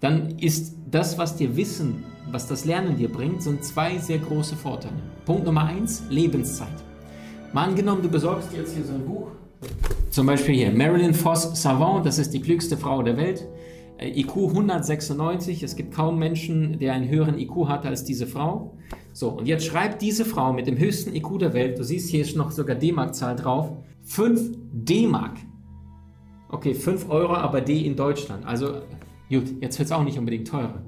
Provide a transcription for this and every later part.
dann ist das, was dir Wissen, was das Lernen dir bringt, sind zwei sehr große Vorteile. Punkt Nummer eins, Lebenszeit. Mal angenommen, du besorgst dir jetzt hier so ein Buch, zum Beispiel hier, Marilyn Foss Savant, das ist die klügste Frau der Welt, äh, IQ 196, es gibt kaum Menschen, der einen höheren IQ hat als diese Frau. So, und jetzt schreibt diese Frau mit dem höchsten IQ der Welt, du siehst hier ist noch sogar D-Mark-Zahl drauf, 5 D-Mark. Okay, 5 Euro, aber D in Deutschland. Also, gut, jetzt wird es auch nicht unbedingt teurer.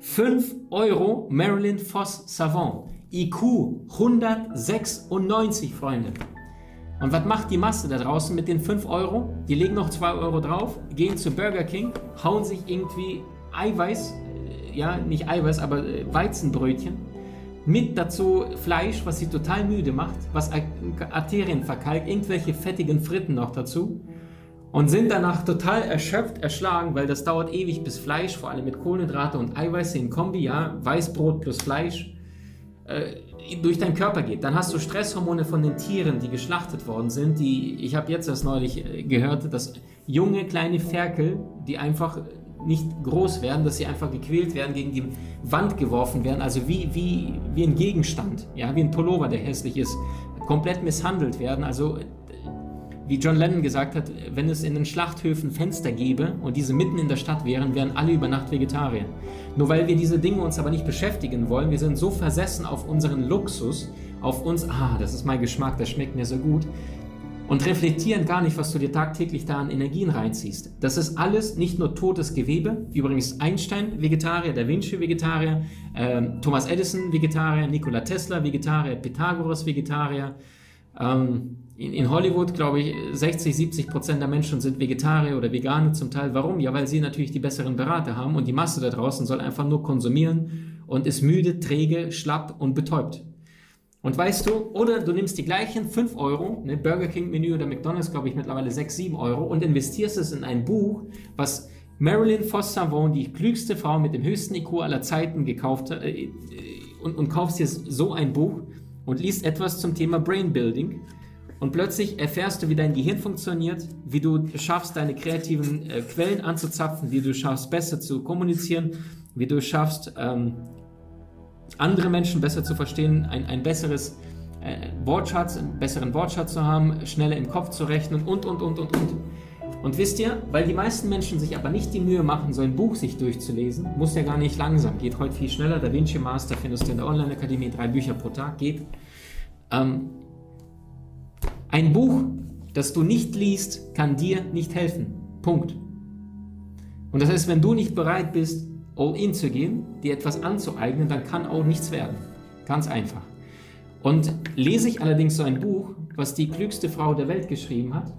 5 Euro Marilyn Foss Savant. IQ 196, Freunde. Und was macht die Masse da draußen mit den 5 Euro? Die legen noch 2 Euro drauf, gehen zu Burger King, hauen sich irgendwie Eiweiß, äh, ja, nicht Eiweiß, aber äh, Weizenbrötchen, mit dazu Fleisch, was sie total müde macht, was Arterien verkalkt, irgendwelche fettigen Fritten noch dazu und sind danach total erschöpft, erschlagen, weil das dauert ewig, bis Fleisch, vor allem mit Kohlenhydrate und Eiweiße in Kombi, ja, Weißbrot plus Fleisch, äh, durch deinen Körper geht. Dann hast du Stresshormone von den Tieren, die geschlachtet worden sind. Die, ich habe jetzt erst neulich äh, gehört, dass junge kleine Ferkel, die einfach nicht groß werden, dass sie einfach gequält werden, gegen die Wand geworfen werden, also wie, wie, wie ein Gegenstand, ja, wie ein Pullover, der hässlich ist, komplett misshandelt werden. Also wie John Lennon gesagt hat, wenn es in den Schlachthöfen Fenster gäbe und diese mitten in der Stadt wären, wären alle über Nacht Vegetarier. Nur weil wir diese Dinge uns aber nicht beschäftigen wollen, wir sind so versessen auf unseren Luxus, auf uns, ah, das ist mein Geschmack, das schmeckt mir so gut, und reflektieren gar nicht, was du dir tagtäglich da an Energien reinziehst. Das ist alles nicht nur totes Gewebe. Übrigens Einstein Vegetarier, Da Vinci Vegetarier, äh, Thomas Edison Vegetarier, Nikola Tesla Vegetarier, Pythagoras Vegetarier. Ähm, in, in Hollywood, glaube ich, 60, 70 Prozent der Menschen sind Vegetarier oder Veganer zum Teil. Warum? Ja, weil sie natürlich die besseren Berater haben und die Masse da draußen soll einfach nur konsumieren und ist müde, träge, schlapp und betäubt. Und weißt du, oder du nimmst die gleichen 5 Euro, ne, Burger King Menü oder McDonalds, glaube ich, mittlerweile 6, 7 Euro und investierst es in ein Buch, was Marilyn Foster-Savon, die klügste Frau mit dem höchsten IQ aller Zeiten, gekauft hat, äh, und, und kaufst dir so ein Buch und liest etwas zum Thema Brain Building und plötzlich erfährst du, wie dein Gehirn funktioniert, wie du schaffst, deine kreativen äh, Quellen anzuzapfen, wie du schaffst, besser zu kommunizieren, wie du schaffst, ähm, andere Menschen besser zu verstehen, ein, ein besseres äh, Wortschatz, einen besseren Wortschatz zu haben, schneller im Kopf zu rechnen und, und, und, und, und. Und wisst ihr, weil die meisten Menschen sich aber nicht die Mühe machen, so ein Buch sich durchzulesen, muss ja gar nicht langsam, geht heute viel schneller. Da Vinci Master findest du in der Online-Akademie, drei Bücher pro Tag, geht. Ähm, ein Buch, das du nicht liest, kann dir nicht helfen. Punkt. Und das heißt, wenn du nicht bereit bist, all in zu gehen, dir etwas anzueignen, dann kann auch nichts werden. Ganz einfach. Und lese ich allerdings so ein Buch, was die klügste Frau der Welt geschrieben hat,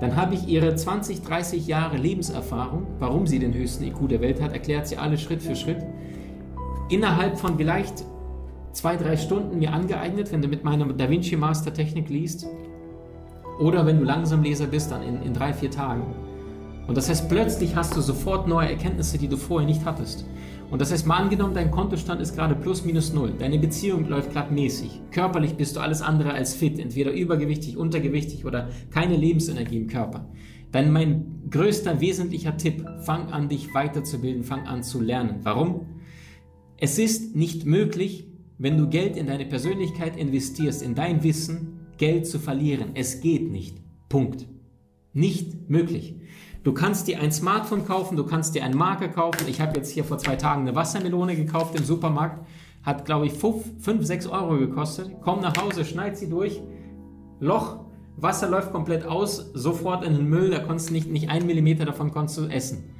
dann habe ich ihre 20, 30 Jahre Lebenserfahrung, warum sie den höchsten IQ der Welt hat, erklärt sie alle Schritt für Schritt, innerhalb von vielleicht zwei, drei Stunden mir angeeignet, wenn du mit meiner Da Vinci Master Technik liest. Oder wenn du langsam Leser bist, dann in, in drei, vier Tagen. Und das heißt, plötzlich hast du sofort neue Erkenntnisse, die du vorher nicht hattest. Und das heißt, mal angenommen, dein Kontostand ist gerade plus minus null. Deine Beziehung läuft gerade mäßig. Körperlich bist du alles andere als fit. Entweder übergewichtig, untergewichtig oder keine Lebensenergie im Körper. Dann mein größter wesentlicher Tipp, fang an, dich weiterzubilden, fang an zu lernen. Warum? Es ist nicht möglich, wenn du Geld in deine Persönlichkeit investierst, in dein Wissen, Geld zu verlieren. Es geht nicht. Punkt. Nicht möglich. Du kannst dir ein Smartphone kaufen, du kannst dir einen Marker kaufen. Ich habe jetzt hier vor zwei Tagen eine Wassermelone gekauft im Supermarkt. Hat, glaube ich, 5, 6 Euro gekostet. Komm nach Hause, schneid sie durch. Loch, Wasser läuft komplett aus, sofort in den Müll. Da konntest du nicht, nicht ein Millimeter davon konntest du essen.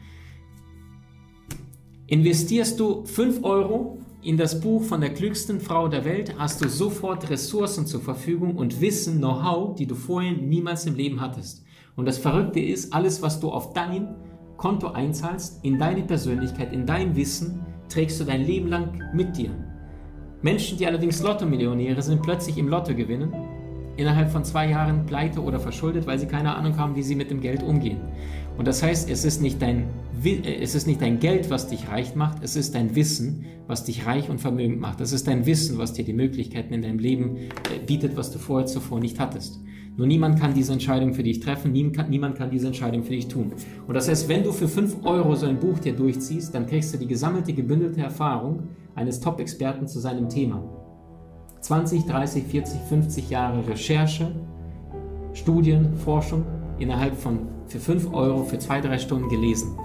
Investierst du 5 Euro in das Buch von der klügsten Frau der Welt hast du sofort Ressourcen zur Verfügung und Wissen, Know-how, die du vorher niemals im Leben hattest. Und das Verrückte ist, alles, was du auf dein Konto einzahlst, in deine Persönlichkeit, in dein Wissen, trägst du dein Leben lang mit dir. Menschen, die allerdings Lotto-Millionäre sind, plötzlich im Lotto gewinnen, innerhalb von zwei Jahren pleite oder verschuldet, weil sie keine Ahnung haben, wie sie mit dem Geld umgehen. Und das heißt, es ist nicht dein, äh, es ist nicht dein Geld, was dich reich macht, es ist dein Wissen, was dich reich und vermögend macht. Es ist dein Wissen, was dir die Möglichkeiten in deinem Leben äh, bietet, was du vorher zuvor nicht hattest. Nur niemand kann diese Entscheidung für dich treffen, niemand kann diese Entscheidung für dich tun. Und das heißt, wenn du für 5 Euro so ein Buch dir durchziehst, dann kriegst du die gesammelte, gebündelte Erfahrung eines Top-Experten zu seinem Thema. 20, 30, 40, 50 Jahre Recherche, Studien, Forschung innerhalb von für 5 Euro für 2, 3 Stunden gelesen.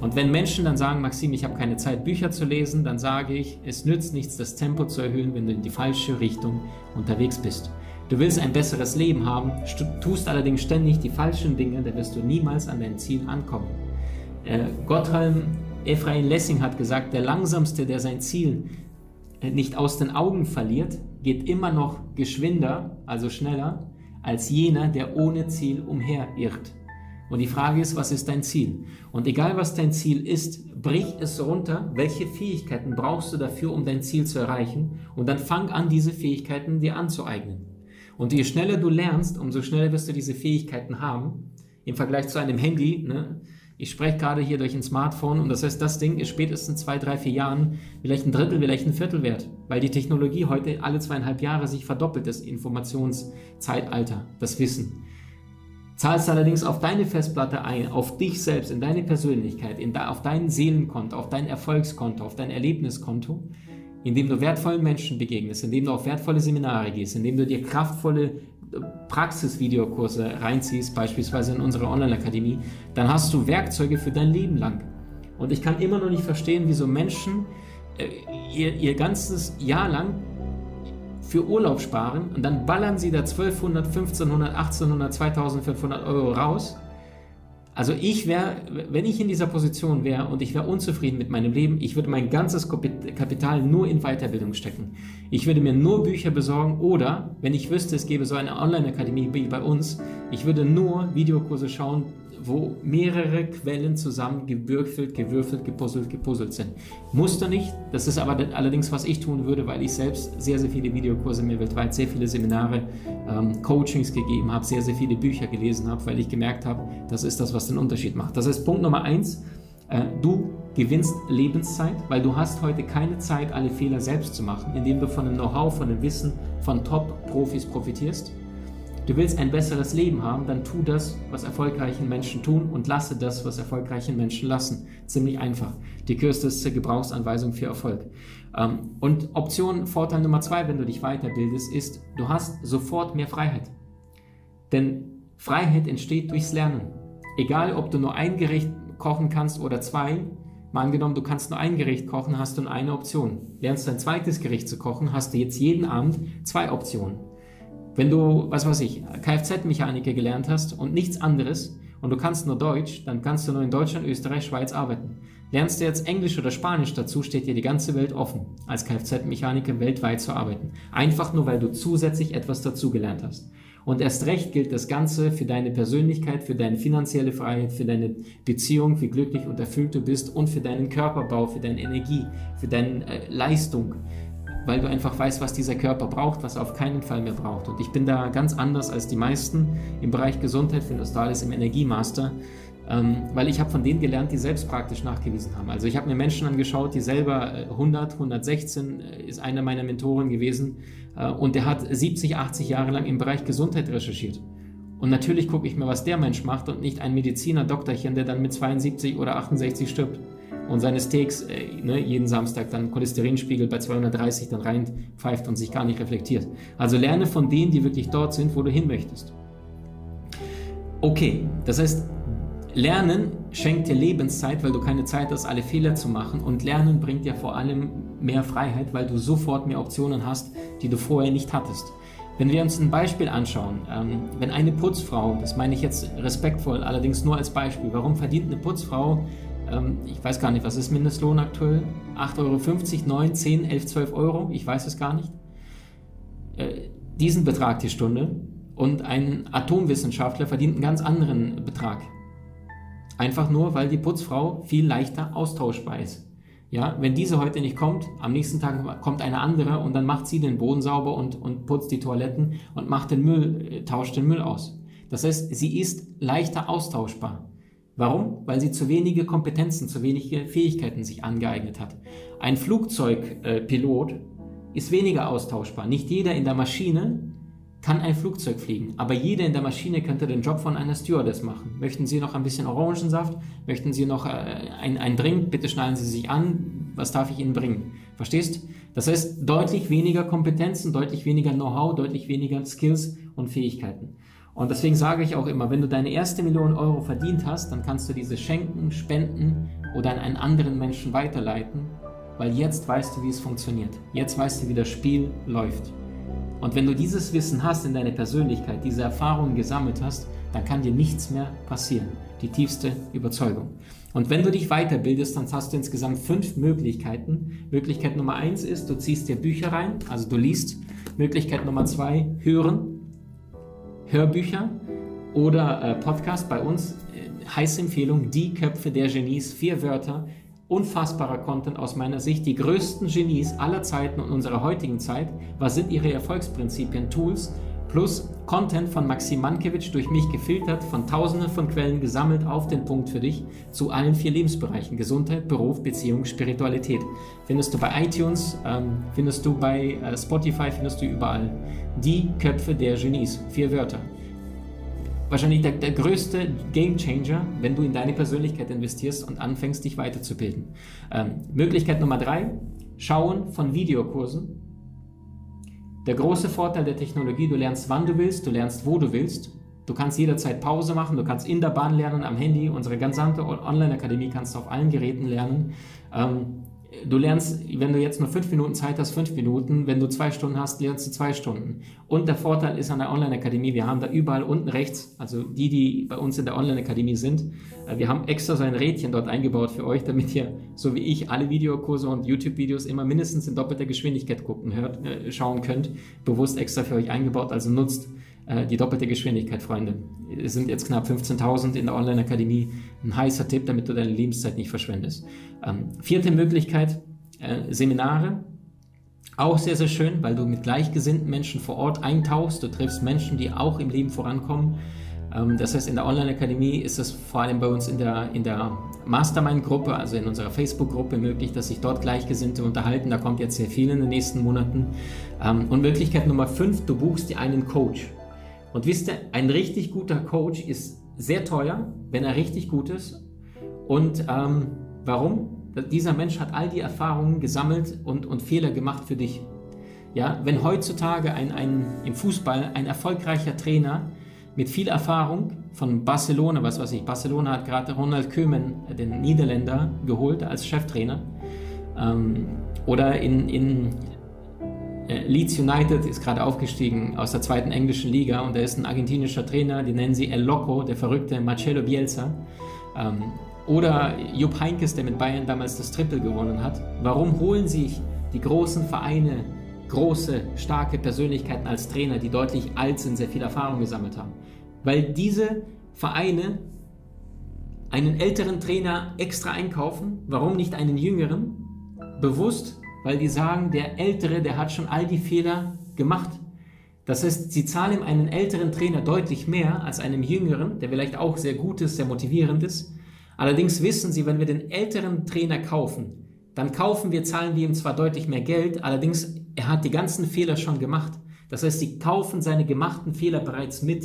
Und wenn Menschen dann sagen, Maxim, ich habe keine Zeit, Bücher zu lesen, dann sage ich, es nützt nichts, das Tempo zu erhöhen, wenn du in die falsche Richtung unterwegs bist. Du willst ein besseres Leben haben, tust allerdings ständig die falschen Dinge, dann wirst du niemals an dein Ziel ankommen. Äh, Gotthelm Ephraim Lessing hat gesagt, der Langsamste, der sein Ziel äh, nicht aus den Augen verliert, geht immer noch geschwinder, also schneller, als jener, der ohne Ziel umherirrt. Und die Frage ist, was ist dein Ziel? Und egal was dein Ziel ist, brich es runter. Welche Fähigkeiten brauchst du dafür, um dein Ziel zu erreichen? Und dann fang an, diese Fähigkeiten dir anzueignen. Und je schneller du lernst, umso schneller wirst du diese Fähigkeiten haben. Im Vergleich zu einem Handy. Ne? Ich spreche gerade hier durch ein Smartphone und das heißt, das Ding ist spätestens zwei, drei, vier Jahren vielleicht ein Drittel, vielleicht ein Viertel wert, weil die Technologie heute alle zweieinhalb Jahre sich verdoppelt, das Informationszeitalter, das Wissen. Zahlst allerdings auf deine Festplatte ein, auf dich selbst, in deine Persönlichkeit, in da, auf dein Seelenkonto, auf dein Erfolgskonto, auf dein Erlebniskonto indem du wertvollen Menschen begegnest, indem du auf wertvolle Seminare gehst, indem du dir kraftvolle äh, Praxisvideokurse reinziehst, beispielsweise in unsere Online-Akademie, dann hast du Werkzeuge für dein Leben lang. Und ich kann immer noch nicht verstehen, wieso Menschen äh, ihr, ihr ganzes Jahr lang für Urlaub sparen und dann ballern sie da 1200, 1500, 1800, 2500 Euro raus also ich wäre, wenn ich in dieser Position wäre und ich wäre unzufrieden mit meinem Leben, ich würde mein ganzes Kapital nur in Weiterbildung stecken. Ich würde mir nur Bücher besorgen oder, wenn ich wüsste, es gäbe so eine Online-Akademie wie bei uns, ich würde nur Videokurse schauen, wo mehrere Quellen zusammen gewürfelt, gewürfelt, gepuzzelt, gepuzzelt sind. Musste nicht, das ist aber allerdings, was ich tun würde, weil ich selbst sehr, sehr viele Videokurse mir weltweit, sehr viele Seminare, ähm, Coachings gegeben habe, sehr, sehr viele Bücher gelesen habe, weil ich gemerkt habe, das ist das, was den Unterschied macht. Das heißt, Punkt Nummer eins, äh, du gewinnst Lebenszeit, weil du hast heute keine Zeit, alle Fehler selbst zu machen, indem du von dem Know-how, von dem Wissen von Top-Profis profitierst. Du willst ein besseres Leben haben, dann tu das, was erfolgreichen Menschen tun und lasse das, was erfolgreichen Menschen lassen. Ziemlich einfach. Die kürzeste Gebrauchsanweisung für Erfolg. Ähm, und Option, Vorteil Nummer zwei, wenn du dich weiterbildest, ist, du hast sofort mehr Freiheit. Denn Freiheit entsteht durchs Lernen. Egal, ob du nur ein Gericht kochen kannst oder zwei, Mal angenommen, du kannst nur ein Gericht kochen, hast du nur eine Option. Lernst du ein zweites Gericht zu kochen, hast du jetzt jeden Abend zwei Optionen. Wenn du, was weiß ich, Kfz-Mechaniker gelernt hast und nichts anderes und du kannst nur Deutsch, dann kannst du nur in Deutschland, Österreich, Schweiz arbeiten. Lernst du jetzt Englisch oder Spanisch dazu, steht dir die ganze Welt offen, als Kfz-Mechaniker weltweit zu arbeiten. Einfach nur, weil du zusätzlich etwas dazugelernt hast. Und erst recht gilt das Ganze für deine Persönlichkeit, für deine finanzielle Freiheit, für deine Beziehung, wie glücklich und erfüllt du bist und für deinen Körperbau, für deine Energie, für deine äh, Leistung weil du einfach weißt, was dieser Körper braucht, was er auf keinen Fall mehr braucht. Und ich bin da ganz anders als die meisten im Bereich Gesundheit, da alles im Energiemaster, ähm, weil ich habe von denen gelernt, die selbst praktisch nachgewiesen haben. Also ich habe mir Menschen angeschaut, die selber 100, äh, 116 äh, ist einer meiner Mentoren gewesen äh, und der hat 70, 80 Jahre lang im Bereich Gesundheit recherchiert. Und natürlich gucke ich mir, was der Mensch macht und nicht ein Mediziner, Doktorchen, der dann mit 72 oder 68 stirbt und seine Steaks äh, ne, jeden Samstag dann Cholesterinspiegel bei 230 dann reinpfeift und sich gar nicht reflektiert. Also lerne von denen, die wirklich dort sind, wo du hin möchtest. Okay, das heißt, Lernen schenkt dir Lebenszeit, weil du keine Zeit hast, alle Fehler zu machen. Und Lernen bringt dir vor allem mehr Freiheit, weil du sofort mehr Optionen hast, die du vorher nicht hattest. Wenn wir uns ein Beispiel anschauen, ähm, wenn eine Putzfrau, das meine ich jetzt respektvoll, allerdings nur als Beispiel, warum verdient eine Putzfrau ähm, ich weiß gar nicht, was ist Mindestlohn aktuell? 8,50 Euro, 9, 10, 11, 12 Euro? Ich weiß es gar nicht. Äh, diesen Betrag die Stunde und ein Atomwissenschaftler verdient einen ganz anderen Betrag. Einfach nur, weil die Putzfrau viel leichter austauschbar ist. Ja, wenn diese heute nicht kommt, am nächsten Tag kommt eine andere und dann macht sie den Boden sauber und, und putzt die Toiletten und macht den Müll, äh, tauscht den Müll aus. Das heißt, sie ist leichter austauschbar. Warum? Weil sie zu wenige Kompetenzen, zu wenige Fähigkeiten sich angeeignet hat. Ein Flugzeugpilot ist weniger austauschbar. Nicht jeder in der Maschine kann ein Flugzeug fliegen, aber jeder in der Maschine könnte den Job von einer Stewardess machen. Möchten Sie noch ein bisschen Orangensaft? Möchten Sie noch äh, ein, ein Drink? Bitte schnallen Sie sich an. Was darf ich Ihnen bringen? Verstehst? Das heißt, deutlich weniger Kompetenzen, deutlich weniger Know-how, deutlich weniger Skills und Fähigkeiten. Und deswegen sage ich auch immer, wenn du deine erste Million Euro verdient hast, dann kannst du diese schenken, spenden oder an einen anderen Menschen weiterleiten, weil jetzt weißt du, wie es funktioniert. Jetzt weißt du, wie das Spiel läuft. Und wenn du dieses Wissen hast in deiner Persönlichkeit, diese Erfahrungen gesammelt hast, dann kann dir nichts mehr passieren. Die tiefste Überzeugung. Und wenn du dich weiterbildest, dann hast du insgesamt fünf Möglichkeiten. Möglichkeit Nummer eins ist, du ziehst dir Bücher rein, also du liest. Möglichkeit Nummer zwei, hören. Hörbücher oder äh, Podcast bei uns. Äh, heiße Empfehlung, Die Köpfe der Genies, vier Wörter, unfassbarer Content aus meiner Sicht, die größten Genies aller Zeiten und unserer heutigen Zeit. Was sind ihre Erfolgsprinzipien, Tools? Plus Content von Maxim Mankiewicz durch mich gefiltert, von tausenden von Quellen gesammelt auf den Punkt für dich zu allen vier Lebensbereichen: Gesundheit, Beruf, Beziehung, Spiritualität. Findest du bei iTunes, ähm, findest du bei äh, Spotify, findest du überall. Die Köpfe der Genies. Vier Wörter wahrscheinlich der, der größte Gamechanger, wenn du in deine Persönlichkeit investierst und anfängst, dich weiterzubilden. Ähm, Möglichkeit Nummer drei, Schauen von Videokursen. Der große Vorteil der Technologie, du lernst, wann du willst, du lernst, wo du willst. Du kannst jederzeit Pause machen, du kannst in der Bahn lernen, am Handy. Unsere gesamte Online-Akademie kannst du auf allen Geräten lernen. Ähm, du lernst, wenn du jetzt nur fünf Minuten Zeit hast, fünf Minuten. Wenn du zwei Stunden hast, lernst du zwei Stunden. Und der Vorteil ist an der Online-Akademie, wir haben da überall unten rechts, also die, die bei uns in der Online-Akademie sind, äh, wir haben extra so ein Rädchen dort eingebaut für euch, damit ihr, so wie ich, alle Videokurse und YouTube-Videos immer mindestens in doppelter Geschwindigkeit gucken, hört, äh, schauen könnt. Bewusst extra für euch eingebaut, also nutzt die doppelte Geschwindigkeit, Freunde. Es sind jetzt knapp 15.000 in der Online-Akademie. Ein heißer Tipp, damit du deine Lebenszeit nicht verschwendest. Ähm, vierte Möglichkeit, äh, Seminare. Auch sehr, sehr schön, weil du mit gleichgesinnten Menschen vor Ort eintauchst. Du triffst Menschen, die auch im Leben vorankommen. Ähm, das heißt, in der Online-Akademie ist es vor allem bei uns in der, in der Mastermind-Gruppe, also in unserer Facebook-Gruppe möglich, dass sich dort Gleichgesinnte unterhalten. Da kommt jetzt sehr viel in den nächsten Monaten. Ähm, und Möglichkeit Nummer fünf, du buchst dir einen Coach. Und wisst ihr, ein richtig guter Coach ist sehr teuer, wenn er richtig gut ist. Und ähm, warum? Dieser Mensch hat all die Erfahrungen gesammelt und, und Fehler gemacht für dich. Ja, wenn heutzutage ein, ein, im Fußball ein erfolgreicher Trainer mit viel Erfahrung von Barcelona, was weiß ich, Barcelona hat gerade Ronald Koeman, den Niederländer, geholt als Cheftrainer. Ähm, oder in, in äh, Leeds United ist gerade aufgestiegen aus der zweiten englischen Liga und da ist ein argentinischer Trainer, die nennen sie El Loco, der verrückte Marcelo Bielsa. Ähm, oder Jupp Heinkes, der mit Bayern damals das Triple gewonnen hat. Warum holen sich die großen Vereine große, starke Persönlichkeiten als Trainer, die deutlich alt sind, sehr viel Erfahrung gesammelt haben? Weil diese Vereine einen älteren Trainer extra einkaufen, warum nicht einen jüngeren? Bewusst weil die sagen, der Ältere, der hat schon all die Fehler gemacht. Das heißt, sie zahlen ihm einen älteren Trainer deutlich mehr als einem jüngeren, der vielleicht auch sehr gut ist, sehr motivierend ist. Allerdings wissen sie, wenn wir den älteren Trainer kaufen, dann kaufen wir, zahlen wir ihm zwar deutlich mehr Geld, allerdings er hat die ganzen Fehler schon gemacht. Das heißt, sie kaufen seine gemachten Fehler bereits mit.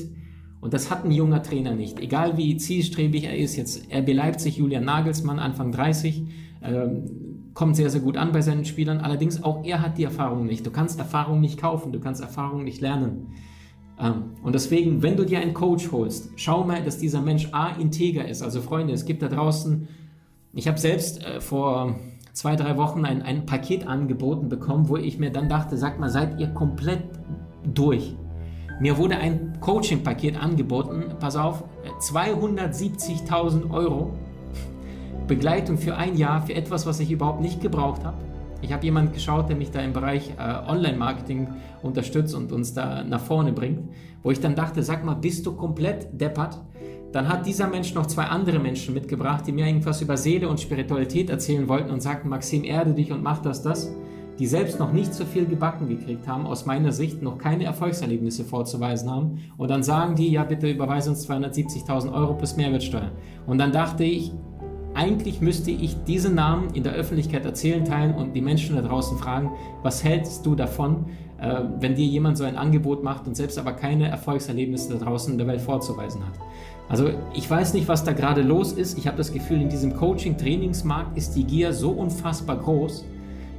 Und das hat ein junger Trainer nicht. Egal wie zielstrebig er ist, jetzt RB Leipzig, Julian Nagelsmann, Anfang 30, ähm, kommt sehr, sehr gut an bei seinen Spielern. Allerdings auch er hat die Erfahrung nicht. Du kannst Erfahrung nicht kaufen, du kannst Erfahrung nicht lernen. Ähm, und deswegen, wenn du dir einen Coach holst, schau mal, dass dieser Mensch A, integer ist. Also Freunde, es gibt da draußen, ich habe selbst äh, vor zwei, drei Wochen ein, ein Paket angeboten bekommen, wo ich mir dann dachte, sag mal, seid ihr komplett durch? Mir wurde ein Coaching-Paket angeboten, pass auf, 270.000 Euro Begleitung für ein Jahr für etwas, was ich überhaupt nicht gebraucht habe. Ich habe jemanden geschaut, der mich da im Bereich äh, Online-Marketing unterstützt und uns da nach vorne bringt, wo ich dann dachte, sag mal, bist du komplett deppert? Dann hat dieser Mensch noch zwei andere Menschen mitgebracht, die mir irgendwas über Seele und Spiritualität erzählen wollten und sagten, Maxim, erde dich und mach das, das. Die selbst noch nicht so viel gebacken gekriegt haben, aus meiner Sicht noch keine Erfolgserlebnisse vorzuweisen haben. Und dann sagen die, ja bitte überweise uns 270.000 Euro plus Mehrwertsteuer. Und dann dachte ich, eigentlich müsste ich diese Namen in der Öffentlichkeit erzählen, teilen und die Menschen da draußen fragen, was hältst du davon, äh, wenn dir jemand so ein Angebot macht und selbst aber keine Erfolgserlebnisse da draußen in der Welt vorzuweisen hat. Also ich weiß nicht, was da gerade los ist. Ich habe das Gefühl, in diesem Coaching-Trainingsmarkt ist die Gier so unfassbar groß.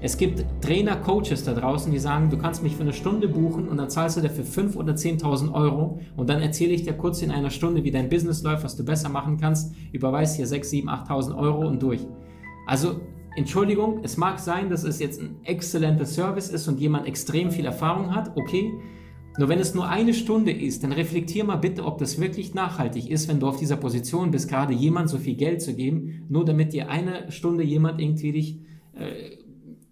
Es gibt Trainer, Coaches da draußen, die sagen, du kannst mich für eine Stunde buchen und dann zahlst du dafür 5.000 oder 10.000 Euro und dann erzähle ich dir kurz in einer Stunde, wie dein Business läuft, was du besser machen kannst, überweist hier 6, 7, 8.000 Euro und durch. Also Entschuldigung, es mag sein, dass es jetzt ein exzellenter Service ist und jemand extrem viel Erfahrung hat, okay, nur wenn es nur eine Stunde ist, dann reflektier mal bitte, ob das wirklich nachhaltig ist, wenn du auf dieser Position bist, gerade jemand so viel Geld zu geben, nur damit dir eine Stunde jemand irgendwie dich, äh,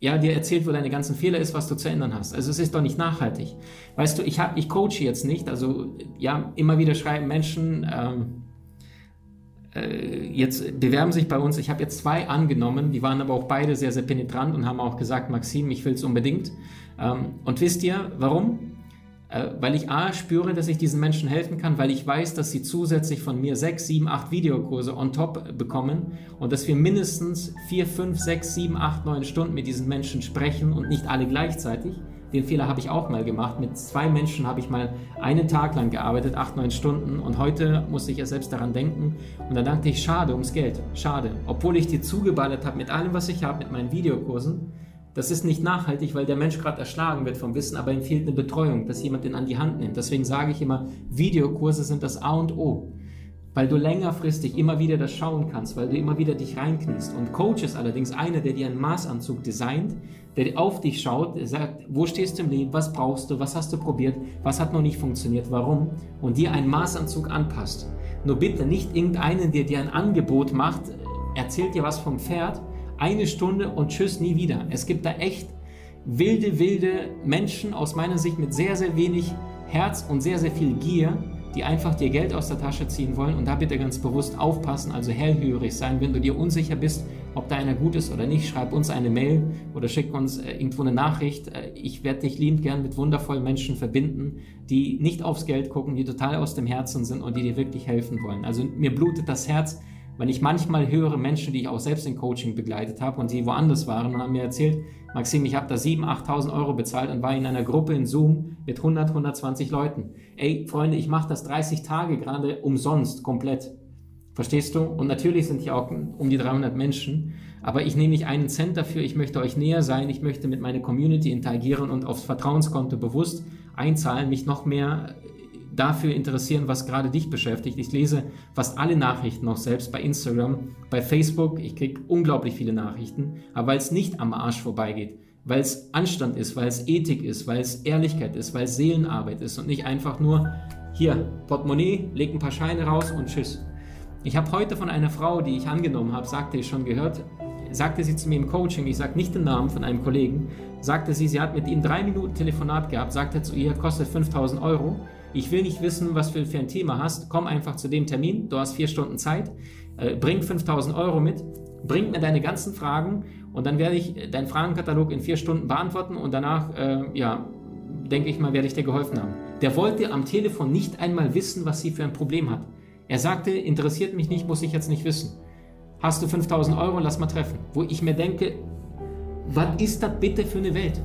ja, dir erzählt, wo deine ganzen Fehler ist, was du zu ändern hast. Also es ist doch nicht nachhaltig. Weißt du, ich habe, ich coache jetzt nicht, also ja, immer wieder schreiben Menschen, ähm, äh, jetzt bewerben sich bei uns, ich habe jetzt zwei angenommen, die waren aber auch beide sehr, sehr penetrant und haben auch gesagt, Maxim, ich will es unbedingt. Ähm, und wisst ihr, warum? Äh, weil ich A spüre, dass ich diesen Menschen helfen kann, weil ich weiß, dass sie zusätzlich von mir sechs, sieben, acht Videokurse on top bekommen und dass wir mindestens vier, fünf, sechs, sieben, acht, neun Stunden mit diesen Menschen sprechen und nicht alle gleichzeitig. Den Fehler habe ich auch mal gemacht. Mit zwei Menschen habe ich mal einen Tag lang gearbeitet, acht, neun Stunden. Und heute muss ich ja selbst daran denken. Und dann dachte ich, schade ums Geld. Schade. Obwohl ich dir zugeballert habe mit allem, was ich habe, mit meinen Videokursen, das ist nicht nachhaltig, weil der Mensch gerade erschlagen wird vom Wissen, aber ihm fehlt eine Betreuung, dass jemand den an die Hand nimmt. Deswegen sage ich immer, Videokurse sind das A und O, weil du längerfristig immer wieder das schauen kannst, weil du immer wieder dich reinkniest. Und Coach ist allerdings einer, der dir einen Maßanzug designt, der auf dich schaut, der sagt, wo stehst du im Leben, was brauchst du, was hast du probiert, was hat noch nicht funktioniert, warum und dir einen Maßanzug anpasst. Nur bitte nicht irgendeinen, der dir ein Angebot macht, erzählt dir was vom Pferd eine Stunde und tschüss, nie wieder. Es gibt da echt wilde, wilde Menschen aus meiner Sicht mit sehr, sehr wenig Herz und sehr, sehr viel Gier, die einfach dir Geld aus der Tasche ziehen wollen. Und da bitte ganz bewusst aufpassen, also hellhörig sein. Wenn du dir unsicher bist, ob da einer gut ist oder nicht, schreib uns eine Mail oder schick uns äh, irgendwo eine Nachricht. Äh, ich werde dich liebend gern mit wundervollen Menschen verbinden, die nicht aufs Geld gucken, die total aus dem Herzen sind und die dir wirklich helfen wollen. Also mir blutet das Herz, wenn ich manchmal höre Menschen, die ich auch selbst in Coaching begleitet habe und die woanders waren und haben mir erzählt, Maxim, ich habe da 7.000, 8.000 Euro bezahlt und war in einer Gruppe in Zoom mit 100, 120 Leuten. Ey, Freunde, ich mache das 30 Tage gerade umsonst, komplett. Verstehst du? Und natürlich sind hier auch um die 300 Menschen, aber ich nehme nicht einen Cent dafür, ich möchte euch näher sein, ich möchte mit meiner Community interagieren und aufs Vertrauenskonto bewusst einzahlen, mich noch mehr dafür interessieren, was gerade dich beschäftigt. Ich lese fast alle Nachrichten auch selbst bei Instagram, bei Facebook. Ich kriege unglaublich viele Nachrichten, aber weil es nicht am Arsch vorbeigeht, weil es Anstand ist, weil es Ethik ist, weil es Ehrlichkeit ist, weil es Seelenarbeit ist und nicht einfach nur hier Portemonnaie, leg ein paar Scheine raus und tschüss. Ich habe heute von einer Frau, die ich angenommen habe, sagte ich schon gehört, sagte sie zu mir im Coaching, ich sage nicht den Namen von einem Kollegen, sagte sie, sie hat mit ihm drei Minuten Telefonat gehabt, sagte zu ihr, kostet 5000 Euro ich will nicht wissen, was du für ein Thema hast, komm einfach zu dem Termin, du hast vier Stunden Zeit, äh, bring 5000 Euro mit, bring mir deine ganzen Fragen und dann werde ich deinen Fragenkatalog in vier Stunden beantworten und danach, äh, ja, denke ich mal, werde ich dir geholfen haben. Der wollte am Telefon nicht einmal wissen, was sie für ein Problem hat. Er sagte, interessiert mich nicht, muss ich jetzt nicht wissen. Hast du 5000 Euro, lass mal treffen. Wo ich mir denke, was ist das bitte für eine Welt?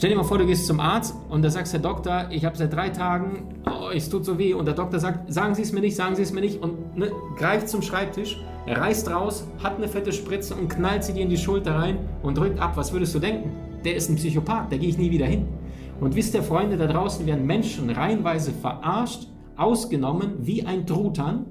Stell dir mal vor, du gehst zum Arzt und da sagst der Doktor, ich habe seit drei Tagen, oh, es tut so weh. Und der Doktor sagt, sagen Sie es mir nicht, sagen Sie es mir nicht. Und ne, greift zum Schreibtisch, reißt raus, hat eine fette Spritze und knallt sie dir in die Schulter rein und drückt ab. Was würdest du denken? Der ist ein Psychopath, da gehe ich nie wieder hin. Und wisst ihr, Freunde, da draußen werden Menschen reihenweise verarscht, ausgenommen wie ein Truthahn.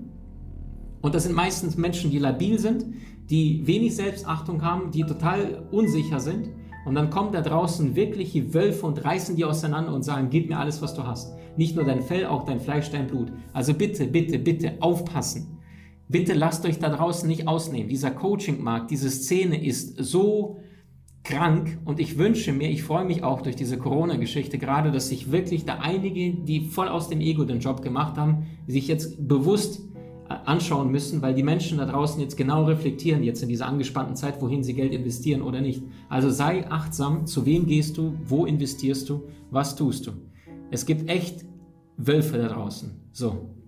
Und das sind meistens Menschen, die labil sind, die wenig Selbstachtung haben, die total unsicher sind und dann kommen da draußen wirkliche Wölfe und reißen die auseinander und sagen, gib mir alles, was du hast. Nicht nur dein Fell, auch dein Fleisch, dein Blut. Also bitte, bitte, bitte aufpassen. Bitte lasst euch da draußen nicht ausnehmen. Dieser Coaching-Markt, diese Szene ist so krank und ich wünsche mir, ich freue mich auch durch diese Corona-Geschichte gerade, dass sich wirklich da einige, die voll aus dem Ego den Job gemacht haben, sich jetzt bewusst anschauen müssen, weil die Menschen da draußen jetzt genau reflektieren, jetzt in dieser angespannten Zeit, wohin sie Geld investieren oder nicht. Also sei achtsam, zu wem gehst du, wo investierst du, was tust du. Es gibt echt Wölfe da draußen. So, äh,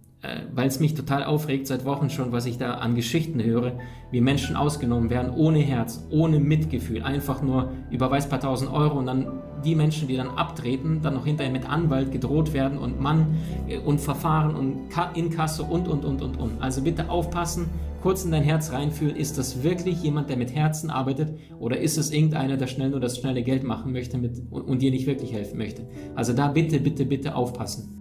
weil es mich total aufregt seit Wochen schon, was ich da an Geschichten höre, wie Menschen ausgenommen werden, ohne Herz, ohne Mitgefühl, einfach nur überweist paar tausend Euro und dann die Menschen, die dann abtreten, dann noch hinterher mit Anwalt gedroht werden und Mann äh, und Verfahren und Inkasse und, und, und, und, und. Also bitte aufpassen, kurz in dein Herz reinfühlen, ist das wirklich jemand, der mit Herzen arbeitet oder ist es irgendeiner, der schnell nur das schnelle Geld machen möchte mit, und, und dir nicht wirklich helfen möchte? Also da bitte, bitte, bitte aufpassen.